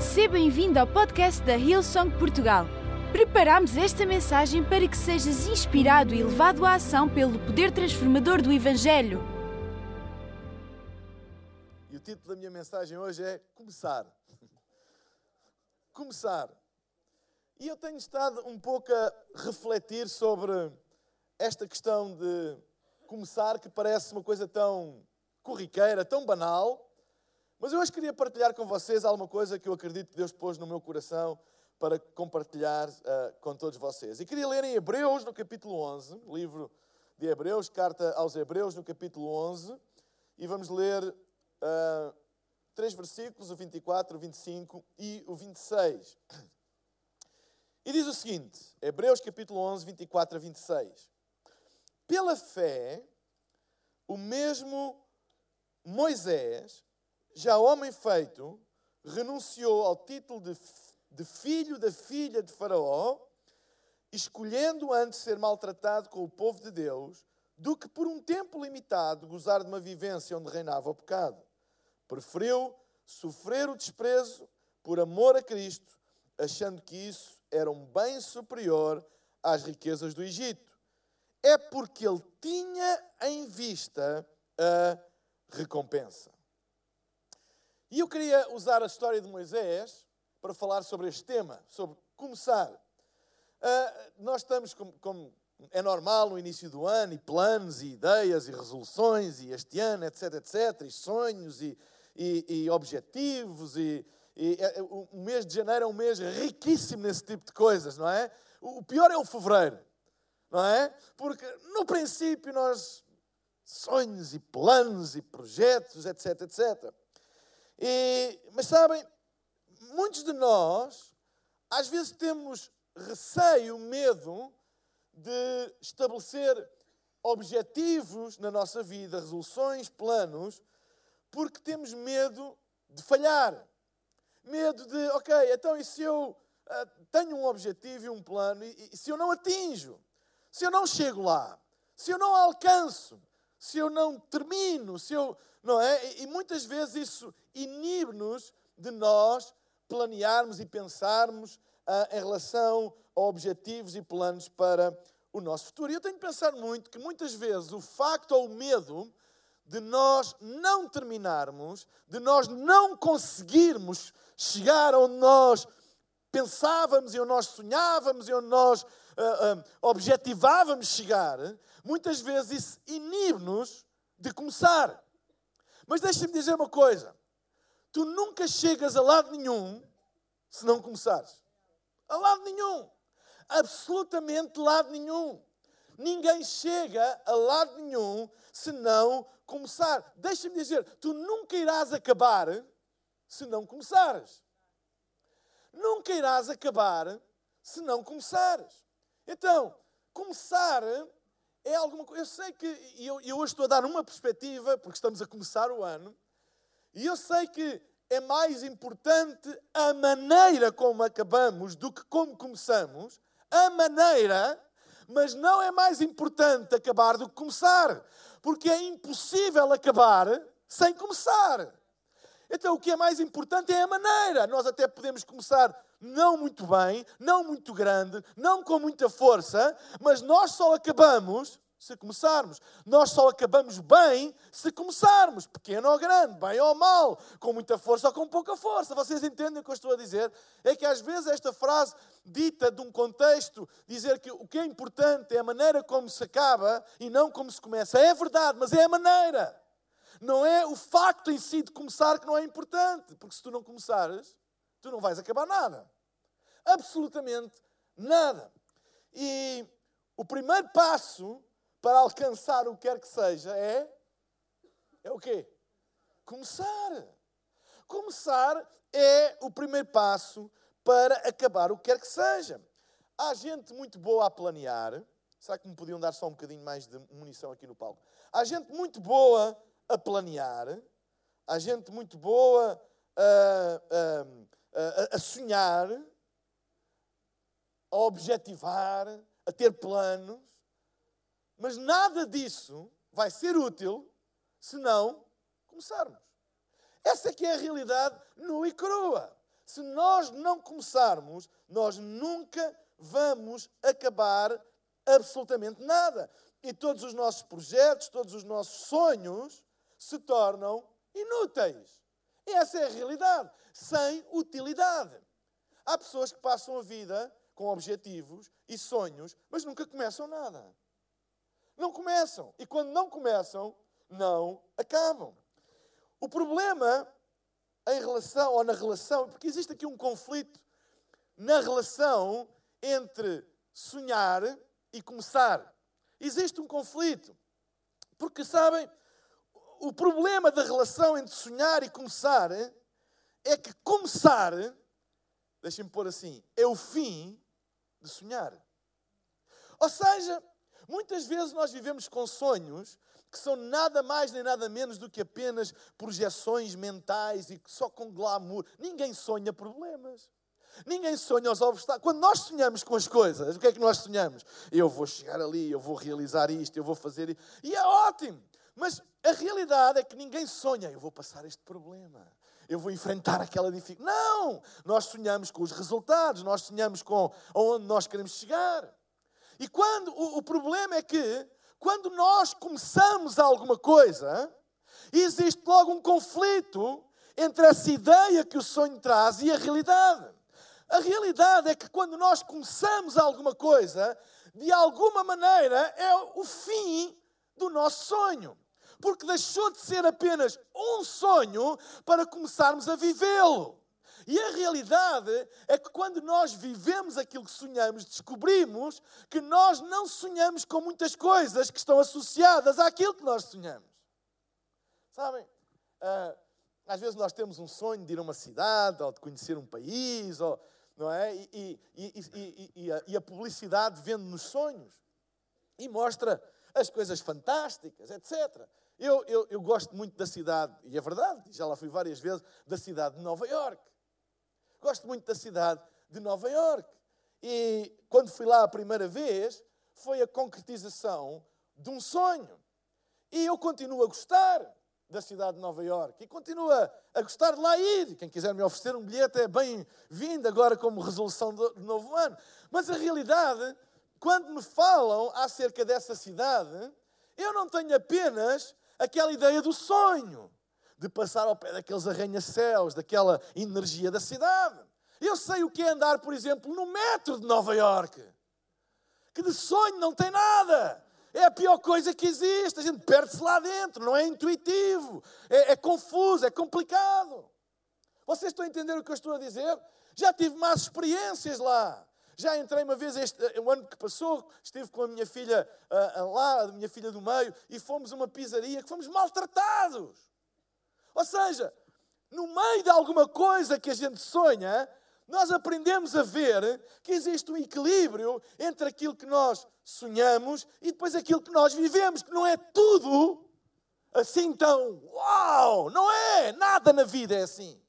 Seja bem-vindo ao podcast da Hillsong Portugal. Preparamos esta mensagem para que sejas inspirado e levado à ação pelo poder transformador do Evangelho. E o título da minha mensagem hoje é Começar. Começar. E eu tenho estado um pouco a refletir sobre esta questão de começar, que parece uma coisa tão corriqueira, tão banal, mas eu hoje queria partilhar com vocês alguma coisa que eu acredito que Deus pôs no meu coração para compartilhar uh, com todos vocês. E queria ler em Hebreus, no capítulo 11, livro de Hebreus, carta aos Hebreus, no capítulo 11, e vamos ler uh, três versículos, o 24, o 25 e o 26. E diz o seguinte, Hebreus capítulo 11, 24 a 26. Pela fé, o mesmo Moisés, já homem feito, renunciou ao título de, de filho da filha de Faraó, escolhendo antes ser maltratado com o povo de Deus, do que por um tempo limitado gozar de uma vivência onde reinava o pecado. Preferiu sofrer o desprezo por amor a Cristo, achando que isso era um bem superior às riquezas do Egito. É porque ele tinha em vista a recompensa. E eu queria usar a história de Moisés para falar sobre este tema, sobre começar. Uh, nós estamos, como, como, é normal, no início do ano, e planos, e ideias, e resoluções, e este ano, etc, etc, e sonhos, e, e, e objetivos, e, e, é, o mês de janeiro é um mês riquíssimo nesse tipo de coisas, não é? O pior é o fevereiro, não é? Porque no princípio nós sonhos e planos e projetos, etc, etc. E, mas sabem, muitos de nós, às vezes temos receio, medo de estabelecer objetivos na nossa vida, resoluções, planos, porque temos medo de falhar. Medo de, ok, então e se eu uh, tenho um objetivo e um plano e, e se eu não atinjo? Se eu não chego lá? Se eu não alcanço? Se eu não termino? Se eu não é? E muitas vezes isso inibe-nos de nós planearmos e pensarmos ah, em relação a objetivos e planos para o nosso futuro. E eu tenho pensado muito que muitas vezes o facto ou o medo de nós não terminarmos, de nós não conseguirmos chegar onde nós pensávamos e onde nós sonhávamos e onde nós uh, uh, objetivávamos chegar, muitas vezes isso inibe-nos de começar. Mas deixa-me dizer uma coisa: tu nunca chegas a lado nenhum se não começares. A lado nenhum. Absolutamente lado nenhum. Ninguém chega a lado nenhum se não começar. Deixa-me dizer, tu nunca irás acabar se não começares. Nunca irás acabar se não começares. Então, começar é alguma coisa. Eu sei que, e eu, eu hoje estou a dar uma perspectiva, porque estamos a começar o ano, e eu sei que é mais importante a maneira como acabamos do que como começamos. A maneira, mas não é mais importante acabar do que começar, porque é impossível acabar sem começar. Então, o que é mais importante é a maneira. Nós até podemos começar não muito bem, não muito grande, não com muita força, mas nós só acabamos se começarmos. Nós só acabamos bem se começarmos, pequeno ou grande, bem ou mal, com muita força ou com pouca força. Vocês entendem o que eu estou a dizer? É que às vezes esta frase dita de um contexto, dizer que o que é importante é a maneira como se acaba e não como se começa. É verdade, mas é a maneira. Não é o facto em si de começar que não é importante, porque se tu não começares, tu não vais acabar nada. Absolutamente nada. E o primeiro passo para alcançar o que quer que seja é é o quê? Começar. Começar é o primeiro passo para acabar o que quer que seja. Há gente muito boa a planear. Será que me podiam dar só um bocadinho mais de munição aqui no palco? Há gente muito boa a planear. Há gente muito boa a, a, sonhar a objetivar, a ter planos, mas nada disso vai ser útil se não começarmos. Essa é que é a realidade nua e crua. se nós não começarmos, nós nunca vamos acabar absolutamente nada. E todos os nossos projetos, todos os nossos sonhos se tornam inúteis. Essa é a realidade, sem utilidade. Há pessoas que passam a vida com objetivos e sonhos, mas nunca começam nada. Não começam. E quando não começam, não acabam. O problema em relação, ou na relação, porque existe aqui um conflito na relação entre sonhar e começar. Existe um conflito. Porque, sabem, o problema da relação entre sonhar e começar é que começar, deixem-me pôr assim, é o fim de sonhar. Ou seja, muitas vezes nós vivemos com sonhos que são nada mais nem nada menos do que apenas projeções mentais e só com glamour. Ninguém sonha problemas. Ninguém sonha os obstáculos. Quando nós sonhamos com as coisas, o que é que nós sonhamos? Eu vou chegar ali, eu vou realizar isto, eu vou fazer isto. E é ótimo. Mas a realidade é que ninguém sonha, eu vou passar este problema. Eu vou enfrentar aquela dificuldade. Não! Nós sonhamos com os resultados, nós sonhamos com onde nós queremos chegar. E quando o, o problema é que quando nós começamos alguma coisa, existe logo um conflito entre essa ideia que o sonho traz e a realidade. A realidade é que quando nós começamos alguma coisa, de alguma maneira é o fim do nosso sonho. Porque deixou de ser apenas um sonho para começarmos a vivê-lo. E a realidade é que quando nós vivemos aquilo que sonhamos, descobrimos que nós não sonhamos com muitas coisas que estão associadas àquilo que nós sonhamos. Sabem? Uh, às vezes nós temos um sonho de ir a uma cidade, ou de conhecer um país, ou, não é? E, e, e a, e a publicidade vende-nos sonhos e mostra as coisas fantásticas, etc. Eu, eu, eu, gosto muito da cidade, e é verdade, já lá fui várias vezes, da cidade de Nova York. Gosto muito da cidade de Nova York. E quando fui lá a primeira vez, foi a concretização de um sonho. E eu continuo a gostar da cidade de Nova York e continuo a gostar de lá ir. Quem quiser me oferecer um bilhete é bem-vindo agora como resolução do novo ano. Mas a realidade, quando me falam acerca dessa cidade, eu não tenho apenas aquela ideia do sonho de passar ao pé daqueles arranha-céus, daquela energia da cidade. Eu sei o que é andar, por exemplo, no metro de Nova York, que de sonho não tem nada. É a pior coisa que existe. A gente perde-se lá dentro, não é intuitivo, é, é confuso, é complicado. Vocês estão a entender o que eu estou a dizer? Já tive más experiências lá. Já entrei uma vez, este, o ano que passou, estive com a minha filha uh, lá, a minha filha do meio, e fomos a uma pizzaria que fomos maltratados. Ou seja, no meio de alguma coisa que a gente sonha, nós aprendemos a ver que existe um equilíbrio entre aquilo que nós sonhamos e depois aquilo que nós vivemos, que não é tudo assim tão uau! Não é! Nada na vida é assim.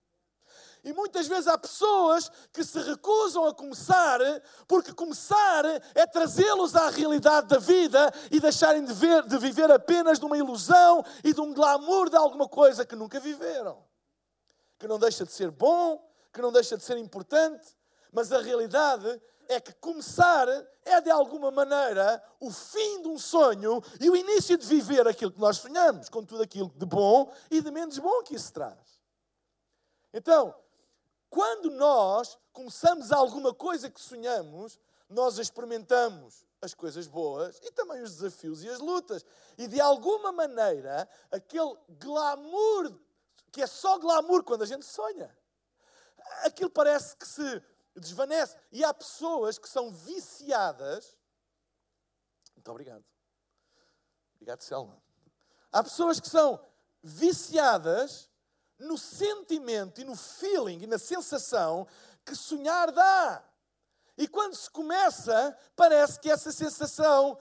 E muitas vezes há pessoas que se recusam a começar, porque começar é trazê-los à realidade da vida e deixarem de, ver, de viver apenas de uma ilusão e de um glamour de alguma coisa que nunca viveram. Que não deixa de ser bom, que não deixa de ser importante, mas a realidade é que começar é de alguma maneira o fim de um sonho e o início de viver aquilo que nós sonhamos, com tudo aquilo de bom e de menos bom que isso traz. Então, quando nós começamos alguma coisa que sonhamos, nós experimentamos as coisas boas e também os desafios e as lutas. E de alguma maneira, aquele glamour, que é só glamour quando a gente sonha, aquilo parece que se desvanece. E há pessoas que são viciadas. Muito obrigado. Obrigado, Selma. Há pessoas que são viciadas no sentimento e no feeling e na sensação que sonhar dá. E quando se começa, parece que essa sensação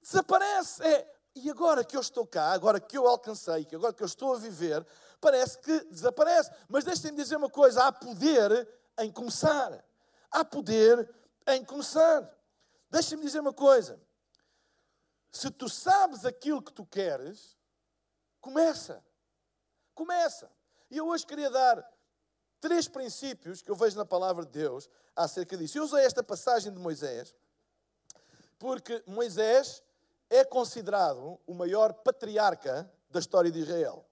desaparece. É, e agora que eu estou cá, agora que eu alcancei, agora que eu estou a viver, parece que desaparece. Mas deixem-me dizer uma coisa: há poder em começar. Há poder em começar. Deixa-me dizer uma coisa. Se tu sabes aquilo que tu queres, começa. Começa. E eu hoje queria dar três princípios que eu vejo na palavra de Deus acerca disso. Eu usei esta passagem de Moisés porque Moisés é considerado o maior patriarca da história de Israel.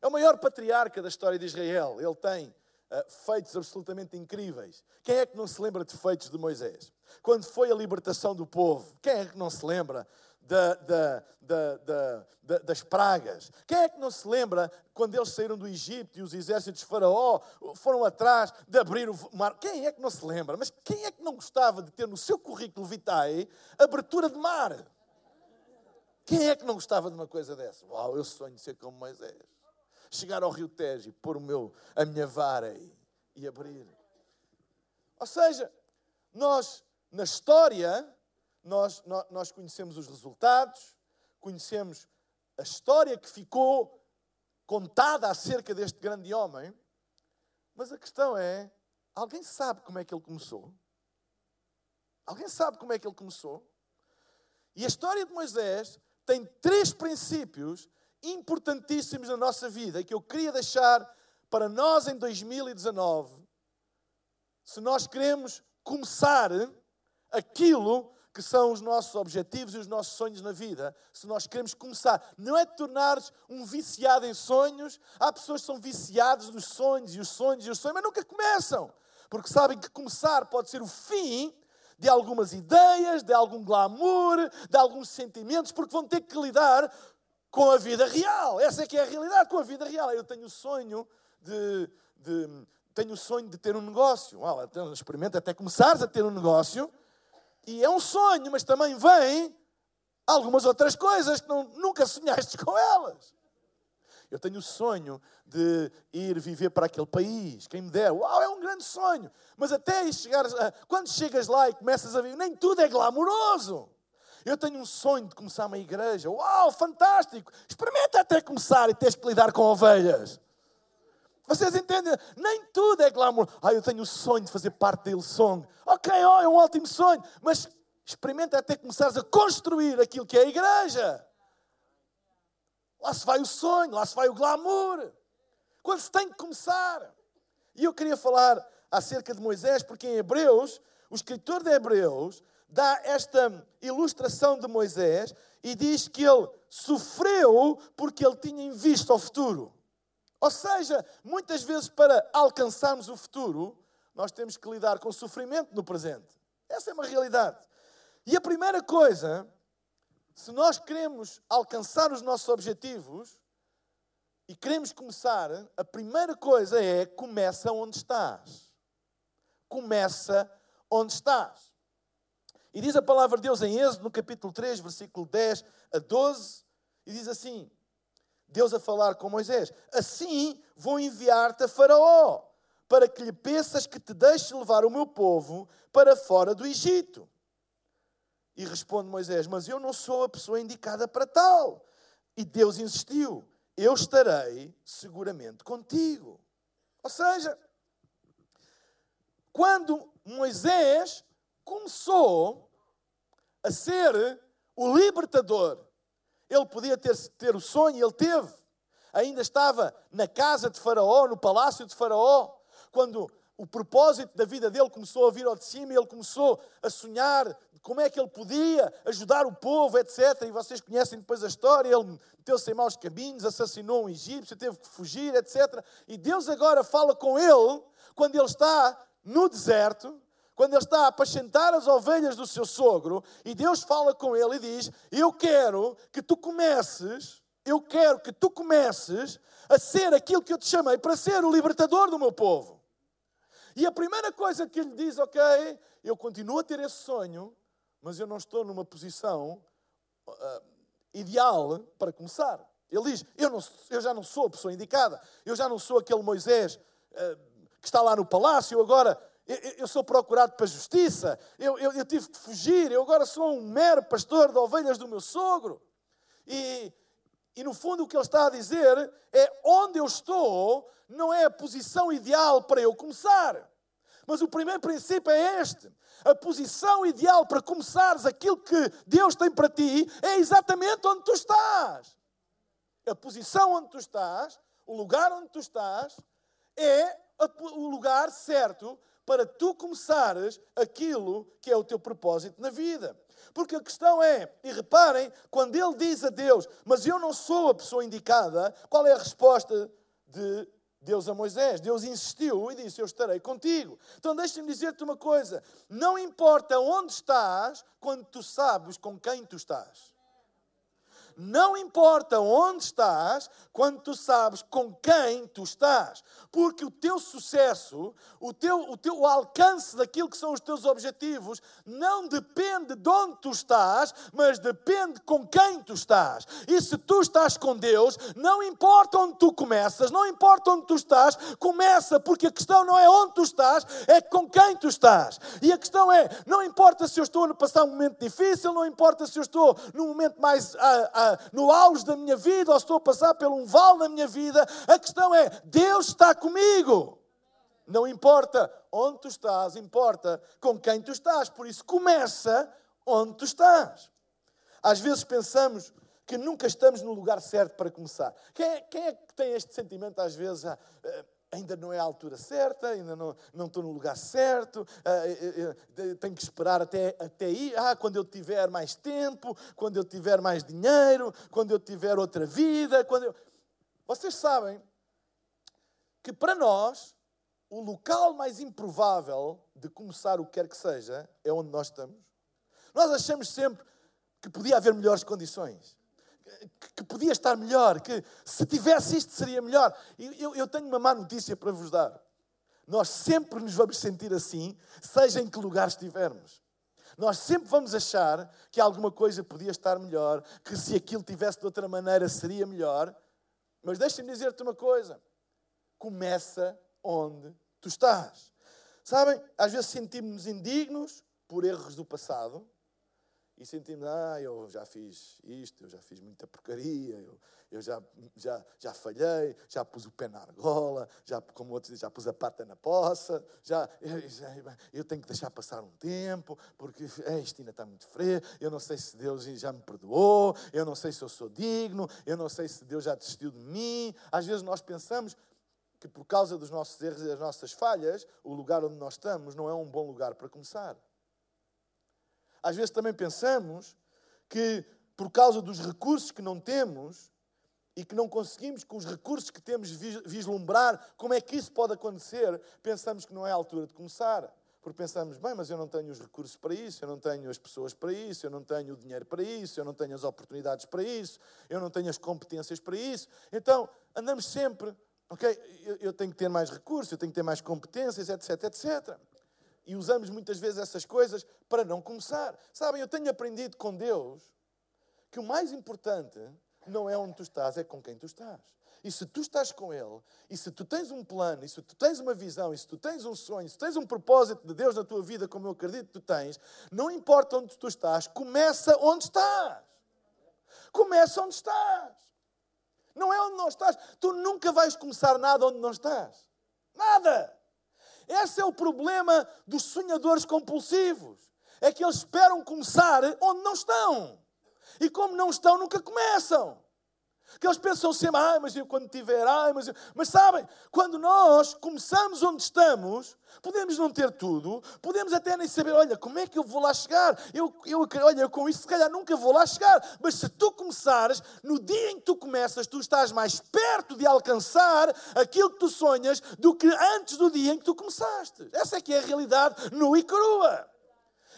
É o maior patriarca da história de Israel. Ele tem uh, feitos absolutamente incríveis. Quem é que não se lembra de feitos de Moisés? Quando foi a libertação do povo, quem é que não se lembra da, da, da, das pragas. Quem é que não se lembra quando eles saíram do Egito e os exércitos de Faraó foram atrás de abrir o mar? Quem é que não se lembra? Mas quem é que não gostava de ter no seu currículo vitae abertura de mar? Quem é que não gostava de uma coisa dessa? Uau, eu sonho ser como Moisés. Chegar ao Rio Tejo e pôr o meu, a minha vara e, e abrir. Ou seja, nós, na história, nós, nós conhecemos os resultados, conhecemos a história que ficou contada acerca deste grande homem, mas a questão é: alguém sabe como é que ele começou? Alguém sabe como é que ele começou? E a história de Moisés tem três princípios importantíssimos na nossa vida e que eu queria deixar para nós em 2019. Se nós queremos começar aquilo que são os nossos objetivos e os nossos sonhos na vida, se nós queremos começar, não é de tornar-nos um viciado em sonhos. Há pessoas que são viciadas nos sonhos e os sonhos e os sonhos, mas nunca começam, porque sabem que começar pode ser o fim de algumas ideias, de algum glamour, de alguns sentimentos, porque vão ter que lidar com a vida real. Essa é que é a realidade, com a vida real. Eu tenho o sonho de, de tenho o sonho de ter um negócio. Well, então, experimenta até começares a ter um negócio e é um sonho, mas também vem algumas outras coisas que não, nunca sonhaste com elas. Eu tenho o sonho de ir viver para aquele país. Quem me der, uau, é um grande sonho. Mas até chegar, a, quando chegas lá e começas a viver, nem tudo é glamouroso. Eu tenho um sonho de começar uma igreja. Uau, fantástico! Experimenta até começar e tens que lidar com ovelhas. Vocês entendem? Nem tudo é glamour. Ah, eu tenho o sonho de fazer parte da Hillsong. Ok, oh, é um ótimo sonho. Mas experimenta até começares a construir aquilo que é a igreja. Lá se vai o sonho, lá se vai o glamour. Quando se tem que começar. E eu queria falar acerca de Moisés, porque em Hebreus, o escritor de Hebreus dá esta ilustração de Moisés e diz que ele sofreu porque ele tinha em vista o futuro. Ou seja, muitas vezes para alcançarmos o futuro, nós temos que lidar com o sofrimento no presente. Essa é uma realidade. E a primeira coisa, se nós queremos alcançar os nossos objetivos e queremos começar, a primeira coisa é começa onde estás. Começa onde estás. E diz a palavra de Deus em Êxodo, no capítulo 3, versículo 10 a 12, e diz assim: Deus a falar com Moisés: Assim vou enviar-te a Faraó, para que lhe peças que te deixe levar o meu povo para fora do Egito. E responde Moisés: Mas eu não sou a pessoa indicada para tal. E Deus insistiu: Eu estarei seguramente contigo. Ou seja, quando Moisés começou a ser o libertador ele podia ter, ter o sonho, ele teve. Ainda estava na casa de Faraó, no palácio de Faraó, quando o propósito da vida dele começou a vir ao de cima e ele começou a sonhar como é que ele podia ajudar o povo, etc. E vocês conhecem depois a história. Ele meteu-se em maus caminhos, assassinou um egípcio, teve que fugir, etc. E Deus agora fala com ele quando ele está no deserto, quando ele está a apacentar as ovelhas do seu sogro, e Deus fala com ele e diz: Eu quero que tu comeces, eu quero que tu comeces a ser aquilo que eu te chamei para ser o libertador do meu povo. E a primeira coisa que ele diz, ok, eu continuo a ter esse sonho, mas eu não estou numa posição uh, ideal para começar. Ele diz: eu, não, eu, já não sou a pessoa indicada, eu já não sou aquele Moisés uh, que está lá no palácio, agora eu, eu sou procurado para a justiça, eu, eu, eu, tive que fugir, eu agora sou um mero pastor de ovelhas do meu sogro. E, e no fundo o que ele está a dizer é: onde eu estou não é a posição ideal para eu começar. Mas o primeiro princípio é este: a posição ideal para começares aquilo que Deus tem para ti é exatamente onde tu estás. A posição onde tu estás, o lugar onde tu estás, é o lugar certo para tu começares aquilo que é o teu propósito na vida. Porque a questão é, e reparem, quando ele diz a Deus, mas eu não sou a pessoa indicada, qual é a resposta de Deus a Moisés? Deus insistiu e disse: Eu estarei contigo. Então deixa-me dizer-te uma coisa: não importa onde estás, quando tu sabes com quem tu estás. Não importa onde estás, quando tu sabes com quem tu estás. Porque o teu sucesso, o teu, o teu alcance daquilo que são os teus objetivos, não depende de onde tu estás, mas depende com quem tu estás. E se tu estás com Deus, não importa onde tu começas, não importa onde tu estás, começa, porque a questão não é onde tu estás, é com quem tu estás. E a questão é, não importa se eu estou a passar um momento difícil, não importa se eu estou num momento mais. Ah, ah, no auge da minha vida ou estou a passar por um vale na minha vida, a questão é: Deus está comigo. Não importa onde tu estás, importa com quem tu estás. Por isso, começa onde tu estás. Às vezes pensamos que nunca estamos no lugar certo para começar. Quem é, quem é que tem este sentimento às vezes? Ah, ah, ainda não é a altura certa, ainda não, não estou no lugar certo, uh, tenho que esperar até, até aí, ah, quando eu tiver mais tempo, quando eu tiver mais dinheiro, quando eu tiver outra vida, quando eu... Vocês sabem que para nós, o local mais improvável de começar o que quer que seja é onde nós estamos. Nós achamos sempre que podia haver melhores condições que podia estar melhor, que se tivesse isto seria melhor. Eu, eu tenho uma má notícia para vos dar. Nós sempre nos vamos sentir assim, seja em que lugar estivermos. Nós sempre vamos achar que alguma coisa podia estar melhor, que se aquilo tivesse de outra maneira seria melhor. Mas deixa-me dizer-te uma coisa: começa onde tu estás. Sabem, às vezes sentimos-nos indignos por erros do passado, e sentimos, ah, eu já fiz isto, eu já fiz muita porcaria, eu, eu já, já, já falhei, já pus o pé na argola, já, como outros dizem, já pus a pata na poça, já, já, eu tenho que deixar passar um tempo, porque é, isto ainda está muito frio, eu não sei se Deus já me perdoou, eu não sei se eu sou digno, eu não sei se Deus já desistiu de mim. Às vezes nós pensamos que por causa dos nossos erros e das nossas falhas, o lugar onde nós estamos não é um bom lugar para começar. Às vezes também pensamos que, por causa dos recursos que não temos e que não conseguimos, com os recursos que temos, vislumbrar como é que isso pode acontecer, pensamos que não é a altura de começar. Porque pensamos, bem, mas eu não tenho os recursos para isso, eu não tenho as pessoas para isso, eu não tenho o dinheiro para isso, eu não tenho as oportunidades para isso, eu não tenho as competências para isso. Então, andamos sempre, ok, eu, eu tenho que ter mais recursos, eu tenho que ter mais competências, etc, etc e usamos muitas vezes essas coisas para não começar. Sabem, eu tenho aprendido com Deus que o mais importante não é onde tu estás, é com quem tu estás. E se tu estás com Ele, e se tu tens um plano, e se tu tens uma visão, e se tu tens um sonho, se tens um propósito de Deus na tua vida, como eu acredito que tu tens, não importa onde tu estás, começa onde estás. Começa onde estás. Não é onde não estás. Tu nunca vais começar nada onde não estás. Nada. Esse é o problema dos sonhadores compulsivos. É que eles esperam começar onde não estão. E como não estão, nunca começam. Que eles pensam sempre, ah, mas eu quando tiver, ah, mas eu... Mas sabem, quando nós começamos onde estamos, podemos não ter tudo, podemos até nem saber, olha, como é que eu vou lá chegar? Eu, eu, olha, eu com isso se calhar nunca vou lá chegar. Mas se tu começares, no dia em que tu começas, tu estás mais perto de alcançar aquilo que tu sonhas do que antes do dia em que tu começaste. Essa é que é a realidade nua e crua.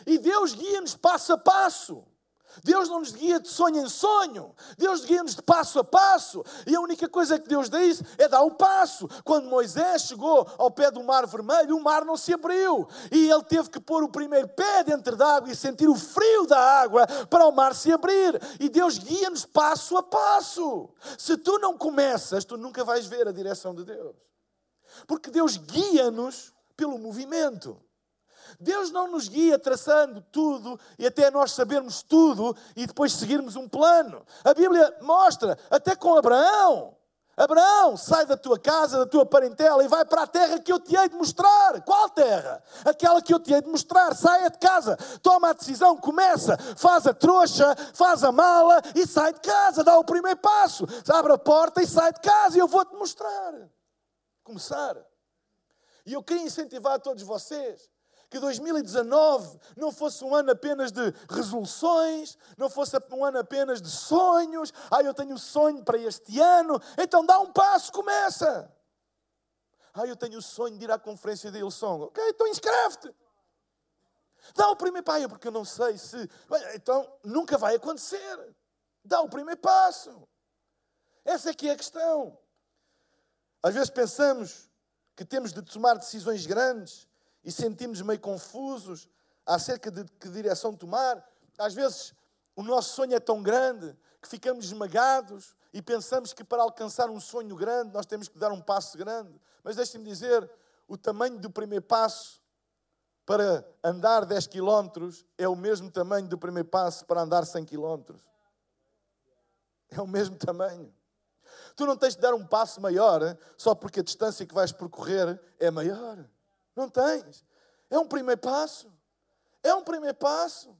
E Deus guia-nos passo a passo. Deus não nos guia de sonho em sonho. Deus guia-nos de passo a passo. E a única coisa que Deus diz é dar o passo. Quando Moisés chegou ao pé do mar vermelho, o mar não se abriu. E ele teve que pôr o primeiro pé dentro da água e sentir o frio da água para o mar se abrir. E Deus guia-nos passo a passo. Se tu não começas, tu nunca vais ver a direção de Deus. Porque Deus guia-nos pelo movimento. Deus não nos guia traçando tudo e até nós sabermos tudo e depois seguirmos um plano. A Bíblia mostra, até com Abraão. Abraão, sai da tua casa, da tua parentela e vai para a terra que eu te hei de mostrar. Qual terra? Aquela que eu te hei de mostrar. Saia de casa, toma a decisão, começa, faz a trouxa, faz a mala e sai de casa, dá o primeiro passo. Abre a porta e sai de casa e eu vou-te mostrar. Começar. E eu queria incentivar todos vocês que 2019 não fosse um ano apenas de resoluções, não fosse um ano apenas de sonhos. Ah, eu tenho um sonho para este ano, então dá um passo, começa. Ah, eu tenho o sonho de ir à conferência de Ilsong. Ok, então inscreve-te. Dá o primeiro passo, porque eu não sei se. Então nunca vai acontecer. Dá o primeiro passo. Essa é que é a questão. Às vezes pensamos que temos de tomar decisões grandes e sentimos meio confusos acerca de que direção tomar. Às vezes o nosso sonho é tão grande que ficamos esmagados e pensamos que para alcançar um sonho grande nós temos que dar um passo grande. Mas deixem-me dizer, o tamanho do primeiro passo para andar 10 quilómetros é o mesmo tamanho do primeiro passo para andar 100 quilómetros. É o mesmo tamanho. Tu não tens de dar um passo maior só porque a distância que vais percorrer é maior. Não tens. É um primeiro passo. É um primeiro passo.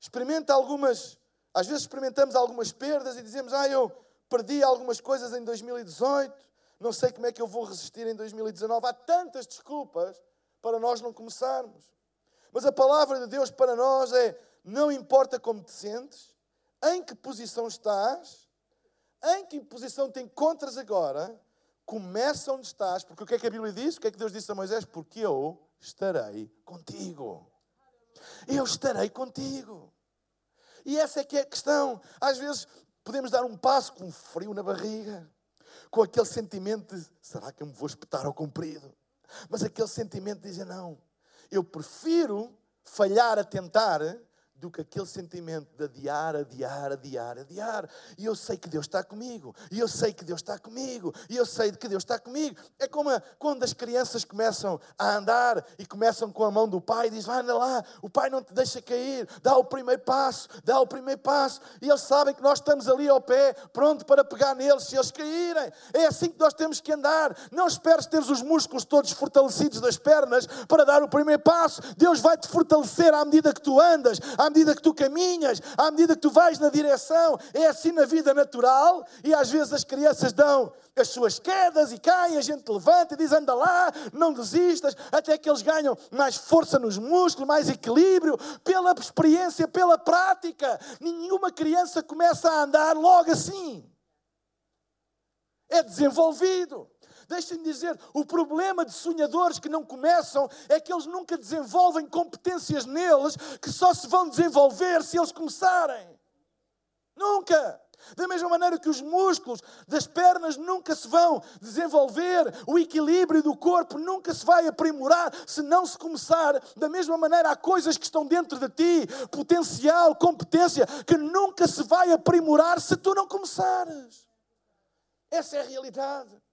Experimenta algumas, às vezes experimentamos algumas perdas e dizemos: "Ah, eu perdi algumas coisas em 2018, não sei como é que eu vou resistir em 2019". Há tantas desculpas para nós não começarmos. Mas a palavra de Deus para nós é: não importa como te sentes, em que posição estás, em que posição te encontras agora, Começa onde estás, porque o que é que a Bíblia diz? O que é que Deus disse a Moisés? Porque eu estarei contigo. Eu estarei contigo. E essa é que é a questão. Às vezes podemos dar um passo com frio na barriga, com aquele sentimento de será que eu me vou espetar ao comprido? Mas aquele sentimento de dizer não, eu prefiro falhar a tentar do que aquele sentimento de adiar, adiar, adiar, adiar. E eu sei que Deus está comigo, e eu sei que Deus está comigo, e eu sei que Deus está comigo. É como quando as crianças começam a andar e começam com a mão do pai e dizem: vai, anda lá, o pai não te deixa cair, dá o primeiro passo, dá o primeiro passo. E eles sabem que nós estamos ali ao pé, pronto para pegar neles se eles caírem. É assim que nós temos que andar. Não esperes ter os músculos todos fortalecidos das pernas para dar o primeiro passo. Deus vai te fortalecer à medida que tu andas, medida que tu caminhas, à medida que tu vais na direção. É assim na vida natural e às vezes as crianças dão as suas quedas e caem, a gente levanta e diz anda lá, não desistas, até que eles ganham mais força nos músculos, mais equilíbrio, pela experiência, pela prática. Nenhuma criança começa a andar logo assim. É desenvolvido. Deixem-me dizer, o problema de sonhadores que não começam é que eles nunca desenvolvem competências neles que só se vão desenvolver se eles começarem. Nunca. Da mesma maneira que os músculos das pernas nunca se vão desenvolver, o equilíbrio do corpo nunca se vai aprimorar se não se começar. Da mesma maneira, há coisas que estão dentro de ti, potencial, competência, que nunca se vai aprimorar se tu não começares. Essa é a realidade.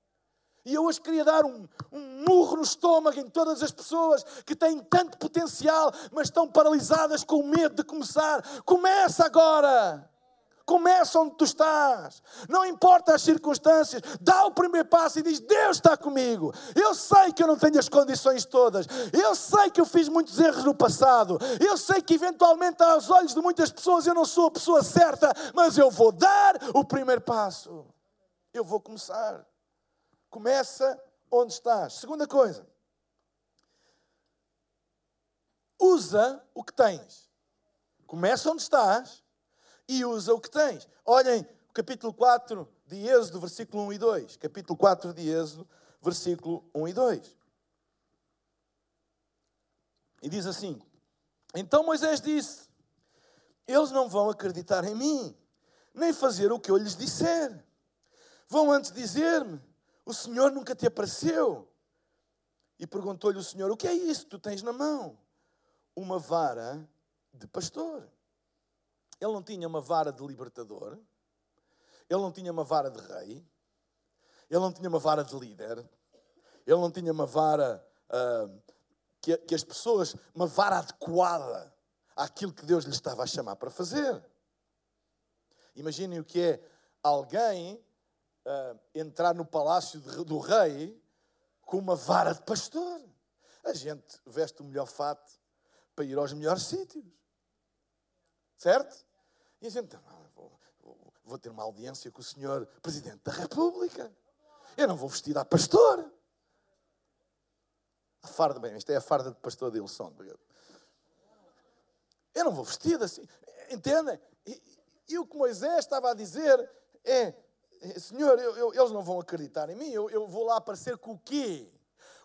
E eu hoje queria dar um, um murro no estômago em todas as pessoas que têm tanto potencial, mas estão paralisadas com medo de começar. Começa agora! Começa onde tu estás. Não importa as circunstâncias. Dá o primeiro passo e diz: Deus está comigo. Eu sei que eu não tenho as condições todas. Eu sei que eu fiz muitos erros no passado. Eu sei que eventualmente aos olhos de muitas pessoas eu não sou a pessoa certa, mas eu vou dar o primeiro passo. Eu vou começar. Começa onde estás. Segunda coisa. Usa o que tens. Começa onde estás e usa o que tens. Olhem o capítulo 4 de Êxodo, versículo 1 e 2. Capítulo 4 de Êxodo, versículo 1 e 2. E diz assim: Então Moisés disse: Eles não vão acreditar em mim, nem fazer o que eu lhes disser. Vão antes dizer-me: o Senhor nunca te apareceu. E perguntou-lhe o Senhor: O que é isso que tu tens na mão? Uma vara de pastor. Ele não tinha uma vara de libertador. Ele não tinha uma vara de rei. Ele não tinha uma vara de líder. Ele não tinha uma vara uh, que, que as pessoas, uma vara adequada àquilo que Deus lhe estava a chamar para fazer. Imaginem o que é alguém uh, entrar no palácio do rei com uma vara de pastor. A gente veste o melhor fato para ir aos melhores sítios. Certo? E a gente, vou, vou ter uma audiência com o senhor Presidente da República. Eu não vou vestido a pastor. A farda, bem, isto é a farda de pastor de Ilson. Eu não vou vestido assim. Entendem? E, e, o que Moisés estava a dizer é: Senhor, eu, eu, eles não vão acreditar em mim, eu, eu vou lá aparecer com o quê?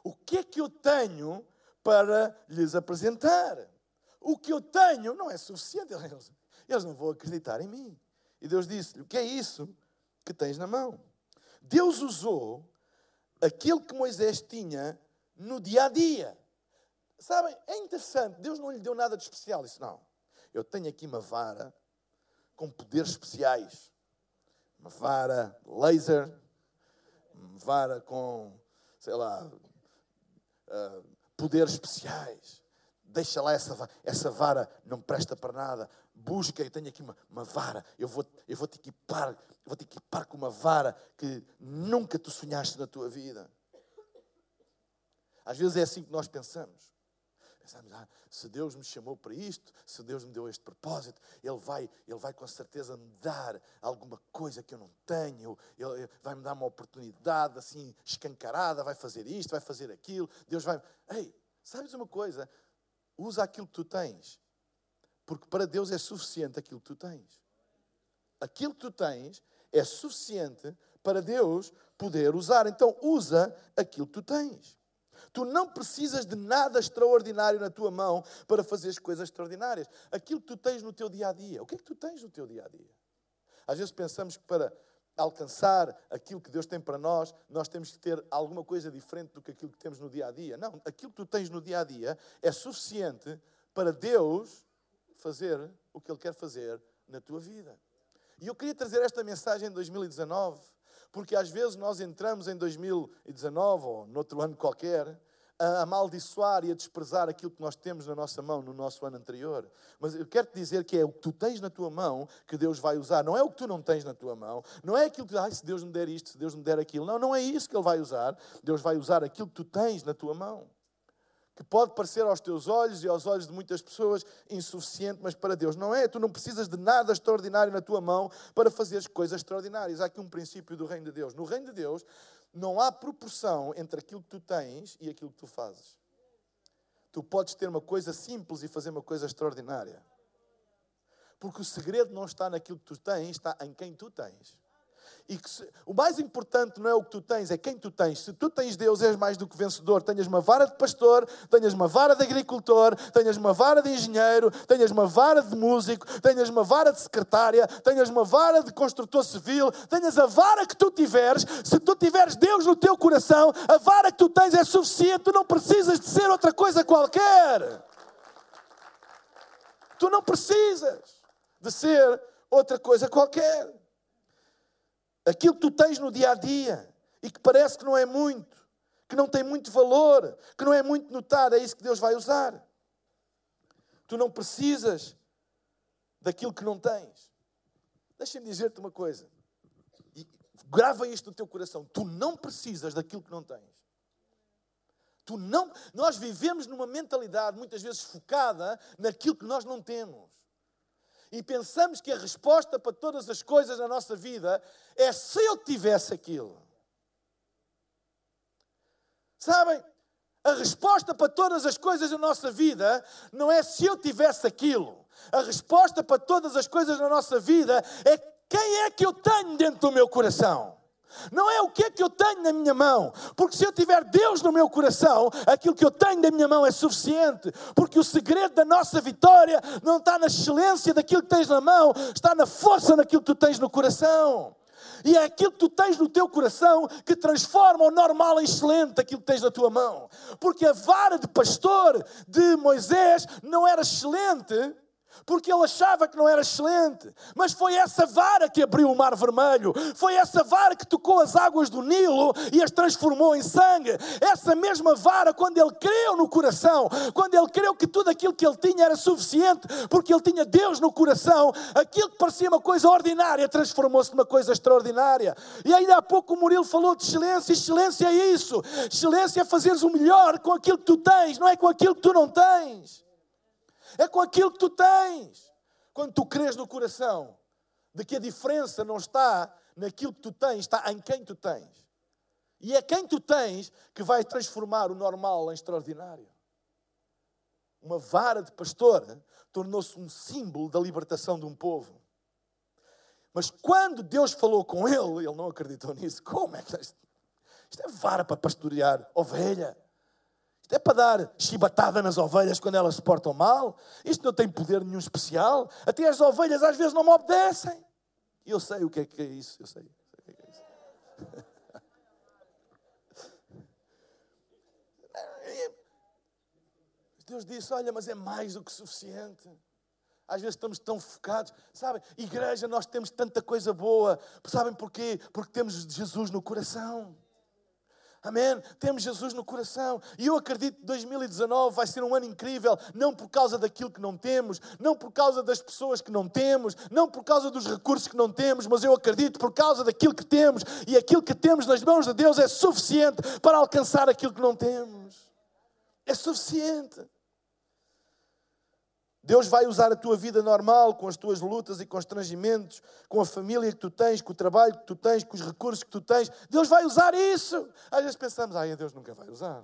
O que é que eu tenho para lhes apresentar? O que eu tenho não é suficiente, eles, eles não vão acreditar em mim. E Deus disse-lhe: O que é isso que tens na mão? Deus usou aquilo que Moisés tinha no dia a dia. Sabem, é interessante, Deus não lhe deu nada de especial. Disse: Não, eu tenho aqui uma vara com poderes especiais. Uma vara laser, uma vara com, sei lá, uh, poderes especiais. Deixa lá essa vara, essa vara não presta para nada. Busca, eu tenho aqui uma, uma vara, eu vou, eu vou te equipar, eu vou te equipar com uma vara que nunca tu sonhaste na tua vida. Às vezes é assim que nós pensamos. Pensamos, ah, se Deus me chamou para isto, se Deus me deu este propósito, Ele vai, Ele vai com certeza me dar alguma coisa que eu não tenho, Ele vai me dar uma oportunidade assim escancarada, vai fazer isto, vai fazer aquilo. Deus vai. Ei, sabes uma coisa? Usa aquilo que tu tens, porque para Deus é suficiente aquilo que tu tens. Aquilo que tu tens é suficiente para Deus poder usar. Então, usa aquilo que tu tens. Tu não precisas de nada extraordinário na tua mão para fazer as coisas extraordinárias. Aquilo que tu tens no teu dia a dia. O que é que tu tens no teu dia a dia? Às vezes pensamos que para alcançar aquilo que Deus tem para nós, nós temos que ter alguma coisa diferente do que aquilo que temos no dia a dia. Não, aquilo que tu tens no dia a dia é suficiente para Deus fazer o que Ele quer fazer na tua vida. E eu queria trazer esta mensagem em 2019, porque às vezes nós entramos em 2019 ou noutro ano qualquer a amaldiçoar e a desprezar aquilo que nós temos na nossa mão no nosso ano anterior. Mas eu quero te dizer que é o que tu tens na tua mão que Deus vai usar. Não é o que tu não tens na tua mão. Não é aquilo que, ai, se Deus me der isto, se Deus me der aquilo. Não, não é isso que Ele vai usar. Deus vai usar aquilo que tu tens na tua mão. Que pode parecer aos teus olhos e aos olhos de muitas pessoas insuficiente, mas para Deus não é. Tu não precisas de nada extraordinário na tua mão para fazer coisas extraordinárias. Há aqui um princípio do reino de Deus. No reino de Deus, não há proporção entre aquilo que tu tens e aquilo que tu fazes. Tu podes ter uma coisa simples e fazer uma coisa extraordinária. Porque o segredo não está naquilo que tu tens, está em quem tu tens. E se, o mais importante não é o que tu tens, é quem tu tens. Se tu tens Deus, és mais do que vencedor. Tenhas uma vara de pastor, tenhas uma vara de agricultor, tenhas uma vara de engenheiro, tenhas uma vara de músico, tenhas uma vara de secretária, tenhas uma vara de construtor civil, tenhas a vara que tu tiveres. Se tu tiveres Deus no teu coração, a vara que tu tens é suficiente. Tu não precisas de ser outra coisa qualquer. Tu não precisas de ser outra coisa qualquer aquilo que tu tens no dia a dia e que parece que não é muito, que não tem muito valor, que não é muito notado, é isso que Deus vai usar. Tu não precisas daquilo que não tens. Deixa-me dizer-te uma coisa. E grava isto no teu coração. Tu não precisas daquilo que não tens. Tu não, nós vivemos numa mentalidade muitas vezes focada naquilo que nós não temos e pensamos que a resposta para todas as coisas na nossa vida é se eu tivesse aquilo. Sabem? A resposta para todas as coisas na nossa vida não é se eu tivesse aquilo. A resposta para todas as coisas na nossa vida é quem é que eu tenho dentro do meu coração. Não é o que é que eu tenho na minha mão, porque se eu tiver Deus no meu coração, aquilo que eu tenho na minha mão é suficiente, porque o segredo da nossa vitória não está na excelência daquilo que tens na mão, está na força daquilo que tu tens no coração. E é aquilo que tu tens no teu coração que transforma o normal em excelente aquilo que tens na tua mão. Porque a vara de pastor de Moisés não era excelente, porque ele achava que não era excelente. Mas foi essa vara que abriu o mar vermelho, foi essa vara que tocou as águas do Nilo e as transformou em sangue. Essa mesma vara, quando ele creu no coração, quando ele creu que tudo aquilo que ele tinha era suficiente, porque ele tinha Deus no coração, aquilo que parecia uma coisa ordinária transformou-se numa coisa extraordinária. E ainda há pouco o Murilo falou de excelência. Excelência é isso. Excelência é fazeres o melhor com aquilo que tu tens, não é com aquilo que tu não tens é com aquilo que tu tens. Quando tu crês no coração de que a diferença não está naquilo que tu tens, está em quem tu tens. E é quem tu tens que vai transformar o normal em extraordinário. Uma vara de pastor tornou-se um símbolo da libertação de um povo. Mas quando Deus falou com ele, ele não acreditou nisso. Como é que isto? Isto é vara para pastorear ovelha. Isto é para dar chibatada nas ovelhas quando elas se portam mal. Isto não tem poder nenhum especial. Até as ovelhas às vezes não me obedecem. Eu sei o que é que é isso. Eu sei. o que é, que é isso. Deus disse: Olha, mas é mais do que suficiente. Às vezes estamos tão focados, sabem? Igreja, nós temos tanta coisa boa. Sabem porquê? Porque temos Jesus no coração. Amém? Temos Jesus no coração. E eu acredito que 2019 vai ser um ano incrível, não por causa daquilo que não temos, não por causa das pessoas que não temos, não por causa dos recursos que não temos, mas eu acredito por causa daquilo que temos. E aquilo que temos nas mãos de Deus é suficiente para alcançar aquilo que não temos. É suficiente. Deus vai usar a tua vida normal, com as tuas lutas e constrangimentos, com a família que tu tens, com o trabalho que tu tens, com os recursos que tu tens. Deus vai usar isso. Às vezes pensamos, ai, Deus nunca vai usar.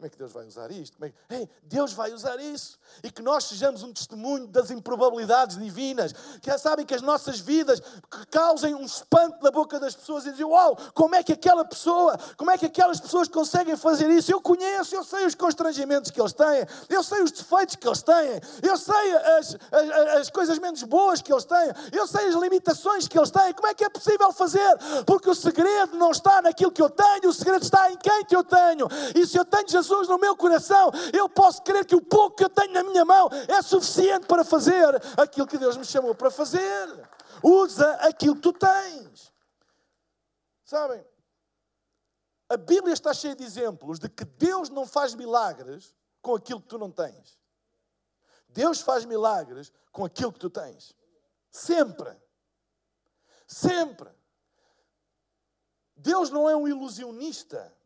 Como é que Deus vai usar isto? Como é que... Ei, Deus vai usar isso. E que nós sejamos um testemunho das improbabilidades divinas. Que sabem que as nossas vidas causem um espanto na boca das pessoas e dizem: Uau, como é que aquela pessoa, como é que aquelas pessoas conseguem fazer isso? Eu conheço, eu sei os constrangimentos que eles têm, eu sei os defeitos que eles têm, eu sei as, as, as coisas menos boas que eles têm, eu sei as limitações que eles têm. Como é que é possível fazer? Porque o segredo não está naquilo que eu tenho, o segredo está em quem que eu tenho. E se eu tenho Jesus Jesus no meu coração, eu posso crer que o pouco que eu tenho na minha mão é suficiente para fazer aquilo que Deus me chamou para fazer. Usa aquilo que tu tens. Sabem? A Bíblia está cheia de exemplos de que Deus não faz milagres com aquilo que tu não tens. Deus faz milagres com aquilo que tu tens. Sempre. Sempre. Deus não é um ilusionista.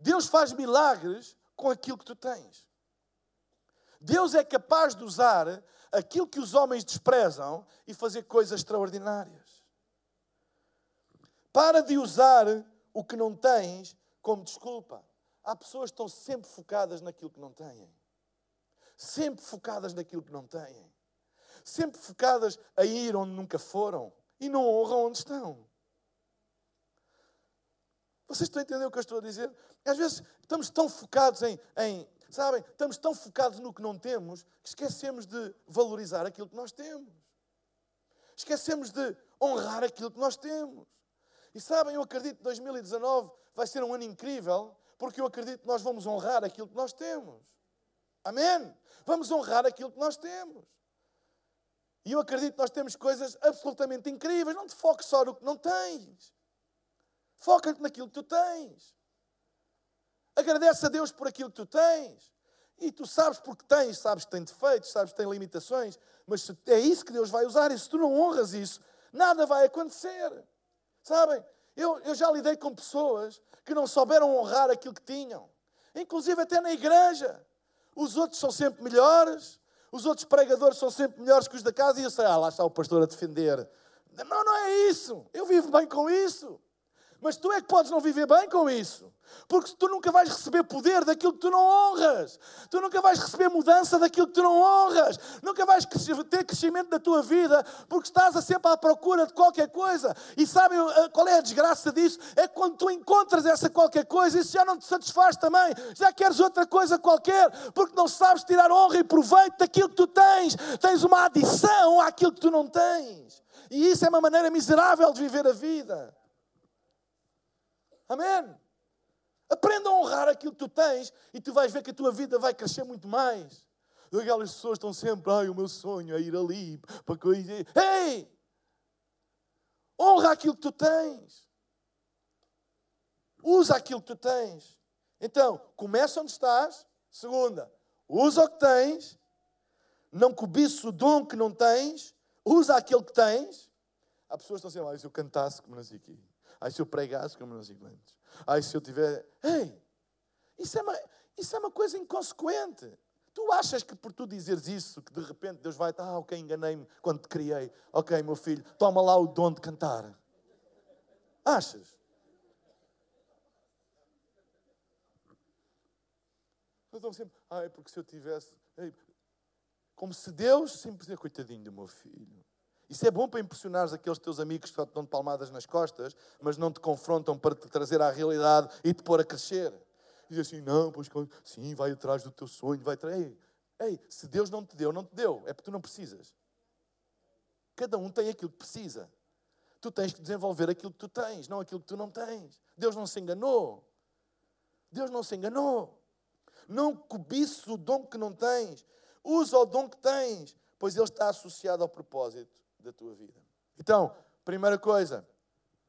Deus faz milagres com aquilo que tu tens. Deus é capaz de usar aquilo que os homens desprezam e fazer coisas extraordinárias. Para de usar o que não tens como desculpa. Há pessoas que estão sempre focadas naquilo que não têm. Sempre focadas naquilo que não têm. Sempre focadas a ir onde nunca foram e não honram onde estão. Vocês estão a entender o que eu estou a dizer? Às vezes estamos tão focados em, em, sabem, estamos tão focados no que não temos que esquecemos de valorizar aquilo que nós temos. Esquecemos de honrar aquilo que nós temos. E sabem, eu acredito que 2019 vai ser um ano incrível, porque eu acredito que nós vamos honrar aquilo que nós temos. Amém? Vamos honrar aquilo que nós temos. E eu acredito que nós temos coisas absolutamente incríveis. Não te foques só no que não tens. Foca-te naquilo que tu tens. Agradece a Deus por aquilo que tu tens. E tu sabes porque tens, sabes que tem defeitos, sabes que tem limitações, mas é isso que Deus vai usar. E se tu não honras isso, nada vai acontecer. Sabem? Eu, eu já lidei com pessoas que não souberam honrar aquilo que tinham, inclusive até na igreja. Os outros são sempre melhores, os outros pregadores são sempre melhores que os da casa, e eu sei, ah, lá está o pastor a defender. Não, não é isso. Eu vivo bem com isso. Mas tu é que podes não viver bem com isso. Porque tu nunca vais receber poder daquilo que tu não honras. Tu nunca vais receber mudança daquilo que tu não honras. Nunca vais ter crescimento da tua vida porque estás a sempre à procura de qualquer coisa. E sabem eh, qual é a desgraça disso? É quando tu encontras essa qualquer coisa, isso já não te satisfaz também. Já queres outra coisa qualquer porque não sabes tirar honra e proveito daquilo que tu tens. Tens uma adição àquilo que tu não tens. E isso é uma maneira miserável de viver a vida. Amém? Aprenda a honrar aquilo que tu tens e tu vais ver que a tua vida vai crescer muito mais. Aquelas pessoas estão sempre, ai, o meu sonho é ir ali para coisa. Ei! Honra aquilo que tu tens. Usa aquilo que tu tens. Então, começa onde estás. Segunda, usa o que tens. Não cobiça o dom que não tens. Usa aquilo que tens. Há pessoas que estão sempre, ah, se eu cantasse como nasci aqui. Ai, se eu pregasse como não sei. Ai, se eu tiver. Ei! Isso é, uma, isso é uma coisa inconsequente. Tu achas que por tu dizeres isso, que de repente Deus vai, ah, ok, enganei-me quando te criei. Ok, meu filho, toma lá o dom de cantar. Achas? Então sempre, ah, é porque se eu tivesse. Como se Deus sempre dizia, coitadinho do meu filho. Isso é bom para impressionares aqueles teus amigos que só te dão palmadas nas costas, mas não te confrontam para te trazer à realidade e te pôr a crescer. E diz assim, não, pois sim, vai atrás do teu sonho, vai atrás. Ei, ei, se Deus não te deu, não te deu. É porque tu não precisas. Cada um tem aquilo que precisa. Tu tens que desenvolver aquilo que tu tens, não aquilo que tu não tens. Deus não se enganou. Deus não se enganou. Não cobices o dom que não tens. Usa o dom que tens, pois ele está associado ao propósito da tua vida. Então, primeira coisa,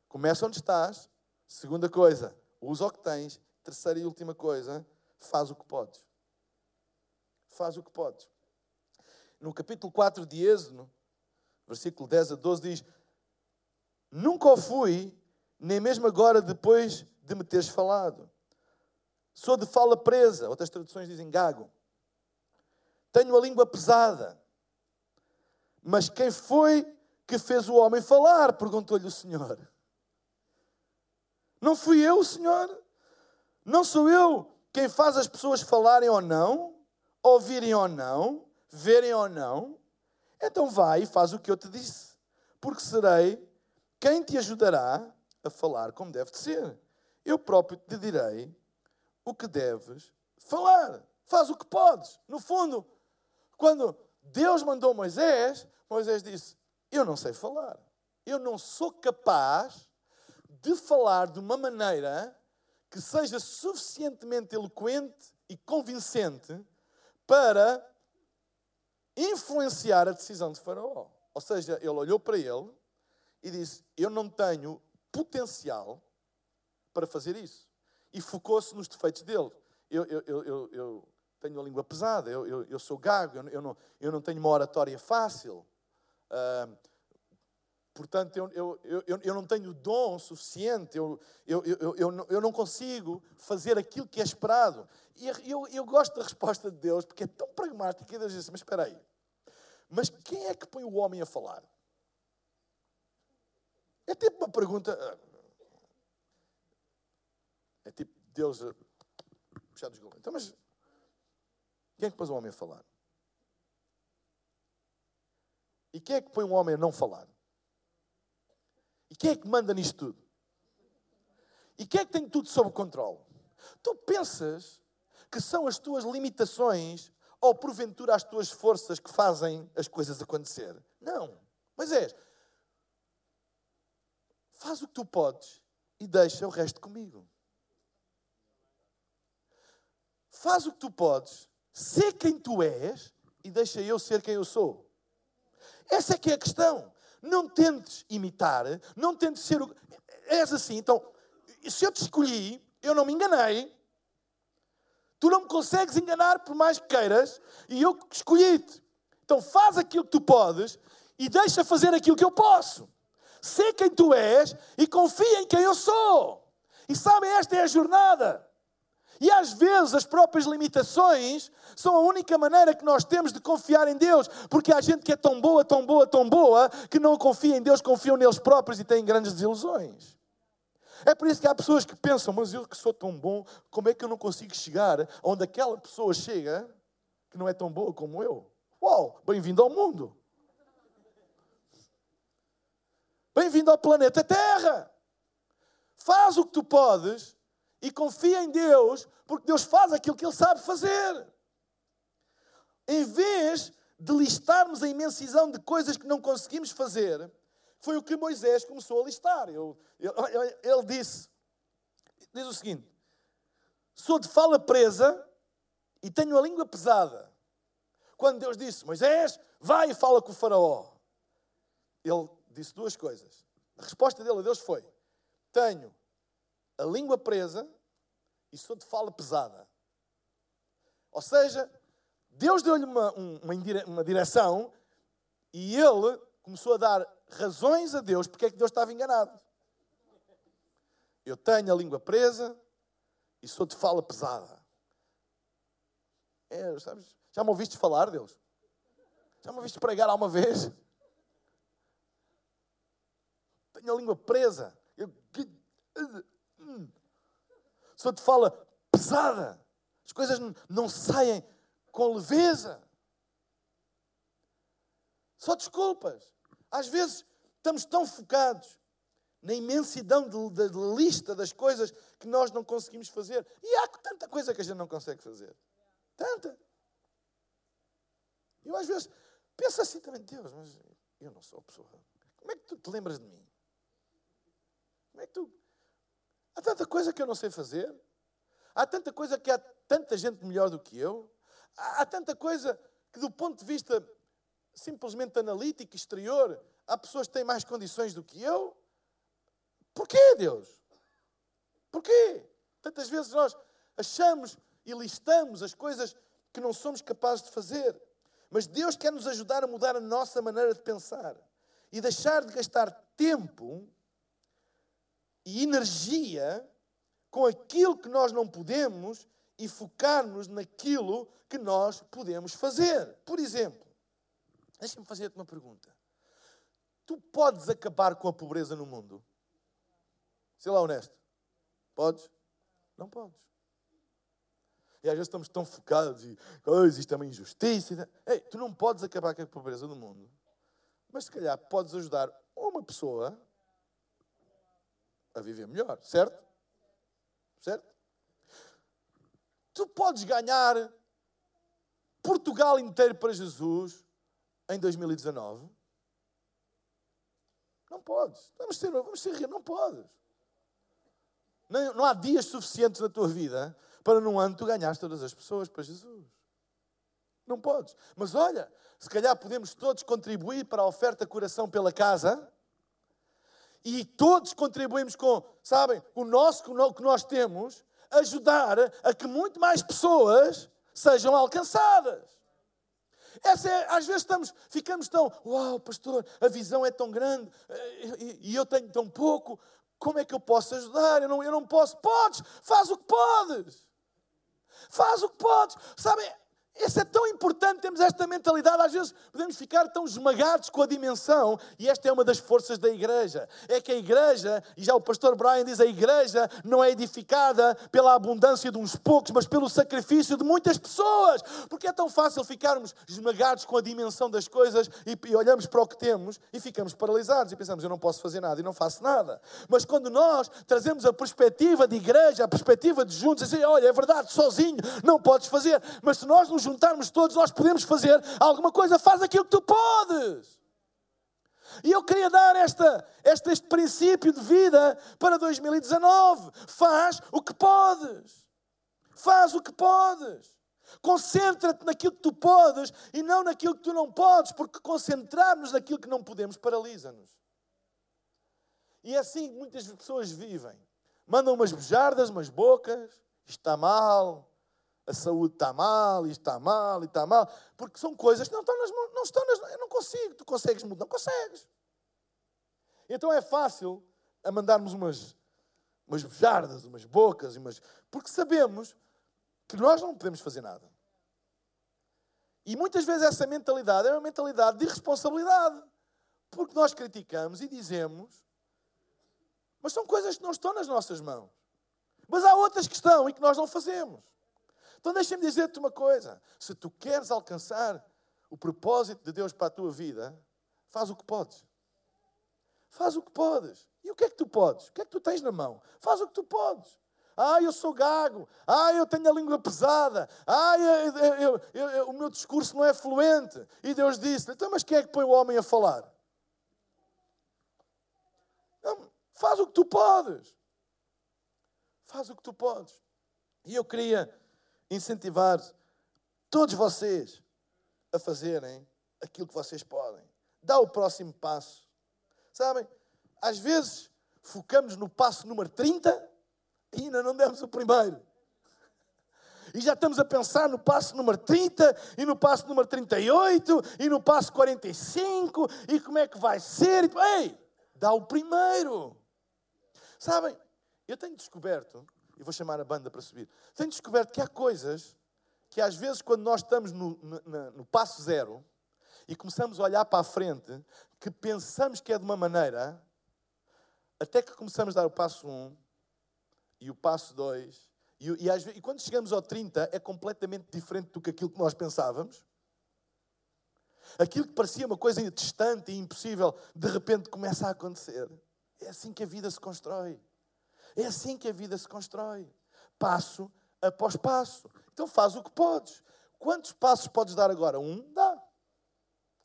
começa onde estás. Segunda coisa, usa o que tens. Terceira e última coisa, faz o que podes. Faz o que podes. No capítulo 4 de Êxodo, versículo 10 a 12, diz: Nunca o fui, nem mesmo agora depois de me teres falado. Sou de fala presa, outras traduções dizem gago. Tenho a língua pesada. Mas quem foi que fez o homem falar? Perguntou-lhe o Senhor. Não fui eu, Senhor? Não sou eu quem faz as pessoas falarem ou não, ouvirem ou não, verem ou não? Então vai e faz o que eu te disse, porque serei quem te ajudará a falar como deve de ser. Eu próprio te direi o que deves falar. Faz o que podes. No fundo, quando Deus mandou Moisés, Moisés disse: Eu não sei falar. Eu não sou capaz de falar de uma maneira que seja suficientemente eloquente e convincente para influenciar a decisão de Faraó. Ou seja, ele olhou para ele e disse: Eu não tenho potencial para fazer isso. E focou-se nos defeitos dele. Eu, eu, eu, eu, tenho a língua pesada, eu, eu, eu sou gago, eu, eu, não, eu não tenho uma oratória fácil. Uh, portanto, eu, eu, eu, eu não tenho dom suficiente, eu, eu, eu, eu, eu não consigo fazer aquilo que é esperado. E eu, eu gosto da resposta de Deus, porque é tão pragmática, e Deus diz assim, mas espera aí, mas quem é que põe o homem a falar? É tipo uma pergunta... Ah, é tipo Deus... Puxar dos Então, mas quem é que pôs o homem a falar? E quem é que põe um homem a não falar? E quem é que manda nisto tudo? E quem é que tem tudo sob controle? Tu pensas que são as tuas limitações ou porventura as tuas forças que fazem as coisas acontecer? Não. Mas és. Faz o que tu podes e deixa o resto comigo. Faz o que tu podes Ser quem tu és e deixa eu ser quem eu sou. Essa é que é a questão. Não tentes imitar, não tentes ser o. És assim, então, se eu te escolhi, eu não me enganei. Tu não me consegues enganar por mais que queiras, e eu escolhi-te. Então faz aquilo que tu podes e deixa fazer aquilo que eu posso. Sei quem tu és e confia em quem eu sou. E sabe, esta é a jornada. E às vezes as próprias limitações são a única maneira que nós temos de confiar em Deus, porque há gente que é tão boa, tão boa, tão boa, que não confia em Deus, confiam neles próprios e têm grandes desilusões. É por isso que há pessoas que pensam, mas eu que sou tão bom, como é que eu não consigo chegar onde aquela pessoa chega que não é tão boa como eu? Uau, bem-vindo ao mundo. Bem-vindo ao planeta Terra. Faz o que tu podes e confia em Deus, porque Deus faz aquilo que Ele sabe fazer. Em vez de listarmos a imensidão de coisas que não conseguimos fazer, foi o que Moisés começou a listar. Eu, ele disse, diz o seguinte, sou de fala presa e tenho a língua pesada. Quando Deus disse, Moisés, vai e fala com o faraó. Ele disse duas coisas. A resposta dele a Deus foi, tenho a língua presa e sou de fala pesada. Ou seja, Deus deu-lhe uma, uma, uma direção e ele começou a dar razões a Deus porque é que Deus estava enganado. Eu tenho a língua presa e sou de fala pesada. É, sabes? Já me ouviste falar, Deus? Já me ouviste pregar alguma vez? Tenho a língua presa. Eu, Eu te fala pesada, as coisas não saem com leveza. Só desculpas. Às vezes estamos tão focados na imensidão da lista das coisas que nós não conseguimos fazer. E há tanta coisa que a gente não consegue fazer. Tanta. Eu às vezes penso assim também, Deus, mas eu não sou a pessoa. Como é que tu te lembras de mim? Como é que tu. Há tanta coisa que eu não sei fazer. Há tanta coisa que há tanta gente melhor do que eu. Há, há tanta coisa que, do ponto de vista simplesmente analítico, exterior, há pessoas que têm mais condições do que eu. Porquê, Deus? Porquê? Tantas vezes nós achamos e listamos as coisas que não somos capazes de fazer. Mas Deus quer nos ajudar a mudar a nossa maneira de pensar e deixar de gastar tempo e energia com aquilo que nós não podemos e focar-nos naquilo que nós podemos fazer. Por exemplo, deixa-me fazer-te uma pergunta. Tu podes acabar com a pobreza no mundo? Sei lá, honesto. Podes? Não podes. E às vezes estamos tão focados e oh, existe uma injustiça. Ei, tu não podes acabar com a pobreza do mundo. Mas se calhar podes ajudar uma pessoa a viver melhor, certo? Certo? Tu podes ganhar Portugal inteiro para Jesus em 2019? Não podes. Vamos ser, vamos ser não podes. Não, não há dias suficientes na tua vida para num ano tu ganhares todas as pessoas para Jesus. Não podes. Mas olha, se calhar podemos todos contribuir para a oferta coração pela casa e todos contribuímos com, sabem, o nosso que nós temos, ajudar a que muito mais pessoas sejam alcançadas. Essa é, às vezes estamos, ficamos tão, uau, pastor, a visão é tão grande eh, e, e eu tenho tão pouco, como é que eu posso ajudar? Eu não, eu não posso. Podes, faz o que podes. Faz o que podes. Sabem, isso é tão importante, temos esta mentalidade. Às vezes podemos ficar tão esmagados com a dimensão, e esta é uma das forças da igreja. É que a igreja, e já o pastor Brian diz, a igreja não é edificada pela abundância de uns poucos, mas pelo sacrifício de muitas pessoas. Porque é tão fácil ficarmos esmagados com a dimensão das coisas e, olhamos para o que temos e ficamos paralisados e pensamos, eu não posso fazer nada e não faço nada. Mas quando nós trazemos a perspectiva de igreja, a perspectiva de juntos, dizer, olha, é verdade, sozinho não podes fazer, mas se nós nos juntarmos todos, nós podemos fazer alguma coisa. Faz aquilo que tu podes. E eu queria dar esta, este, este princípio de vida para 2019. Faz o que podes. Faz o que podes. Concentra-te naquilo que tu podes e não naquilo que tu não podes, porque concentrar-nos naquilo que não podemos paralisa-nos. E é assim que muitas pessoas vivem. Mandam umas bejardas, umas bocas, está mal, a saúde está mal, isto está mal, e está mal, porque são coisas que não estão nas mãos, não estão nas eu não consigo, tu consegues mudar, não consegues. Então é fácil a mandarmos umas, umas bejardas, umas bocas, umas, porque sabemos que nós não podemos fazer nada. E muitas vezes essa mentalidade é uma mentalidade de irresponsabilidade, porque nós criticamos e dizemos, mas são coisas que não estão nas nossas mãos. Mas há outras que estão e que nós não fazemos. Então deixa-me dizer-te uma coisa: se tu queres alcançar o propósito de Deus para a tua vida, faz o que podes. Faz o que podes. E o que é que tu podes? O que é que tu tens na mão? Faz o que tu podes. Ah, eu sou gago. Ah, eu tenho a língua pesada. Ah, eu, eu, eu, o meu discurso não é fluente. E Deus disse: então, mas quem é que põe o homem a falar? Não, faz o que tu podes. Faz o que tu podes. E eu queria incentivar todos vocês a fazerem aquilo que vocês podem. Dá o próximo passo. Sabem, às vezes focamos no passo número 30 e ainda não demos o primeiro. E já estamos a pensar no passo número 30, e no passo número 38, e no passo 45, e como é que vai ser. Ei, dá o primeiro. Sabem, eu tenho descoberto e vou chamar a banda para subir. Tenho descoberto que há coisas que às vezes quando nós estamos no, no, no passo zero e começamos a olhar para a frente, que pensamos que é de uma maneira, até que começamos a dar o passo 1 um, e o passo 2. E, e, e quando chegamos ao 30 é completamente diferente do que aquilo que nós pensávamos. Aquilo que parecia uma coisa distante e impossível, de repente começa a acontecer. É assim que a vida se constrói. É assim que a vida se constrói. Passo após passo. Então faz o que podes. Quantos passos podes dar agora? Um? Dá.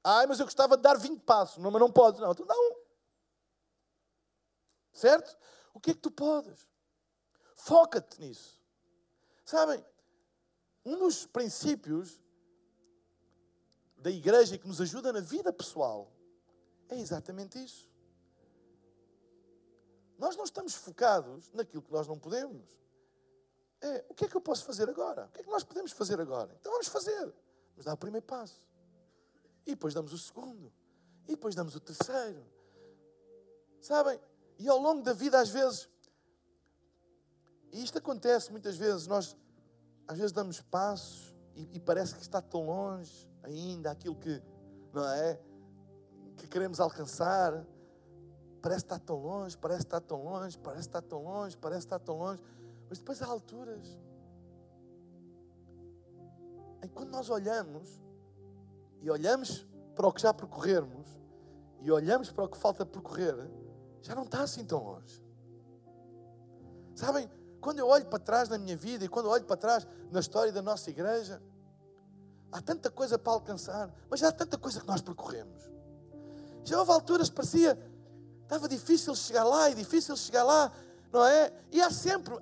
Ai, mas eu gostava de dar 20 passos. Não, mas não podes. Não, então dá um. Certo? O que é que tu podes? Foca-te nisso. Sabem, um dos princípios da igreja que nos ajuda na vida pessoal é exatamente isso. Nós não estamos focados naquilo que nós não podemos. É, o que é que eu posso fazer agora? O que é que nós podemos fazer agora? Então vamos fazer. Vamos dar o primeiro passo. E depois damos o segundo. E depois damos o terceiro. Sabem? E ao longo da vida, às vezes, e isto acontece muitas vezes, nós às vezes damos passos e, e parece que está tão longe ainda aquilo que, não é? Que queremos alcançar. Parece que está tão longe, parece que está tão longe, parece que está tão longe, parece está tão longe. Mas depois há alturas que quando nós olhamos e olhamos para o que já percorrermos e olhamos para o que falta percorrer, já não está assim tão longe. Sabem, quando eu olho para trás na minha vida e quando eu olho para trás na história da nossa igreja, há tanta coisa para alcançar, mas já há tanta coisa que nós percorremos. Já houve alturas que parecia, estava difícil chegar lá e difícil chegar lá, não é? E há sempre,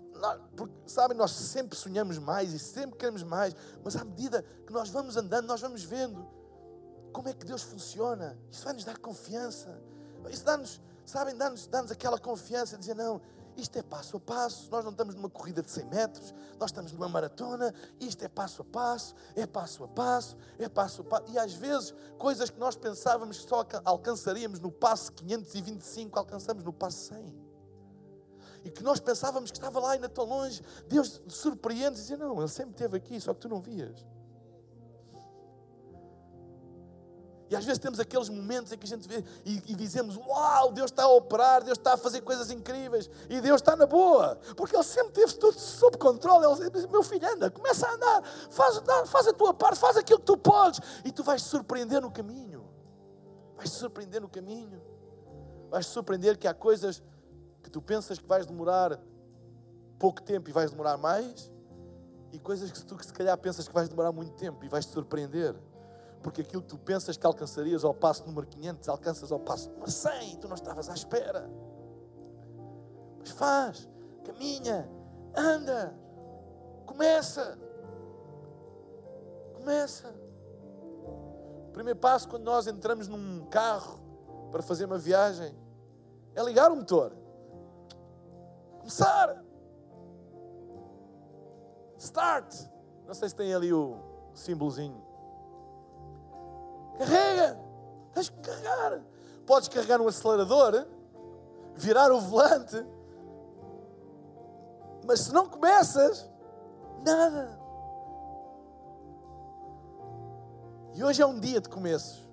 porque, sabem, nós sempre sonhamos mais e sempre queremos mais, mas à medida que nós vamos andando, nós vamos vendo como é que Deus funciona. Isso vai nos dar confiança. Isso dá-nos, sabem, dá-nos, dá-nos aquela confiança de dizer: não, isto é passo a passo. Nós não estamos numa corrida de 100 metros, nós estamos numa maratona. Isto é passo a passo, é passo a passo, é passo a passo. E às vezes, coisas que nós pensávamos que só alcançaríamos no passo 525, alcançamos no passo 100 e que nós pensávamos que estava lá ainda tão longe, Deus surpreende e diz: Não, Ele sempre esteve aqui, só que tu não vias. E às vezes temos aqueles momentos em que a gente vê e, e, dizemos: Uau, Deus está a operar, Deus está a fazer coisas incríveis e Deus está na boa, porque Ele sempre teve tudo sob controle. Ele diz: Meu filho, anda, começa a andar, faz, faz a tua parte, faz aquilo que tu podes e tu vais te surpreender no caminho. Vais te surpreender no caminho. Vais te surpreender que há coisas que tu pensas que vais demorar pouco tempo e vais demorar mais, e coisas que tu que se calhar pensas que vais demorar muito tempo e vais te surpreender. Porque aquilo que tu pensas que alcançarias ao passo número 500, alcanças ao passo número 100 e tu não estavas à espera. Mas faz, caminha, anda, começa. Começa. O primeiro passo quando nós entramos num carro para fazer uma viagem é ligar o motor. Começar. Start. Não sei se tem ali o símbolozinho. Carrega! Tens que carregar. Podes carregar no acelerador, virar o volante, mas se não começas, nada. E hoje é um dia de começos,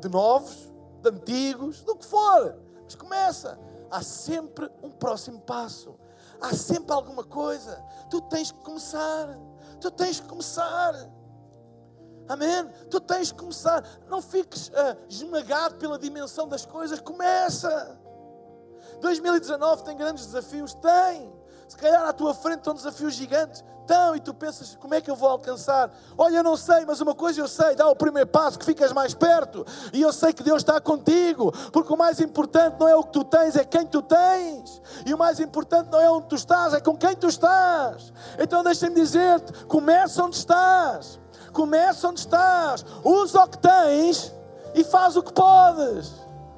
de novos, de antigos, do que for. Mas começa. Há sempre um próximo passo. Há sempre alguma coisa. Tu tens que começar. Tu tens que começar. Amém? Tu tens que começar. Não fiques uh, esmagado pela dimensão das coisas. Começa. 2019 tem grandes desafios? Tem. Se calhar à tua frente estão desafios gigantes. Estão, e tu pensas, como é que eu vou alcançar? Olha, eu não sei, mas uma coisa eu sei: dá o primeiro passo que ficas mais perto. E eu sei que Deus está contigo, porque o mais importante não é o que tu tens, é quem tu tens. E o mais importante não é onde tu estás, é com quem tu estás. Então deixa-me dizer-te: começa onde estás. Começa onde estás, usa o que tens e faz o que podes.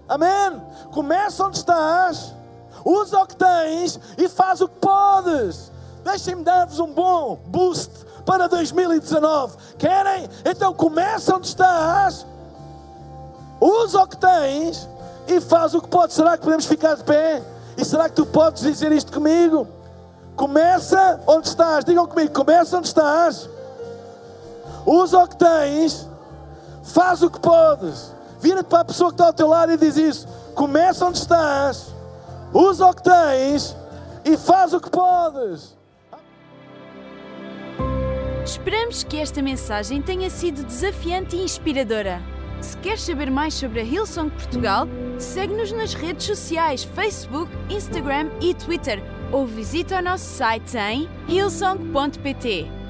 Amém? Começa onde estás, usa o que tens e faz o que podes. Deixem-me dar-vos um bom boost para 2019. Querem? Então começa onde estás, usa o que tens e faz o que podes. Será que podemos ficar de pé? E será que tu podes dizer isto comigo? Começa onde estás. Digam comigo, começa onde estás usa o que tens, faz o que podes. Vira-te para a pessoa que está ao teu lado e diz isso. Começa onde estás, Usa o que tens e faz o que podes. Esperamos que esta mensagem tenha sido desafiante e inspiradora. Se queres saber mais sobre a Hillsong Portugal, segue-nos nas redes sociais Facebook, Instagram e Twitter ou visita o nosso site em hillsong.pt.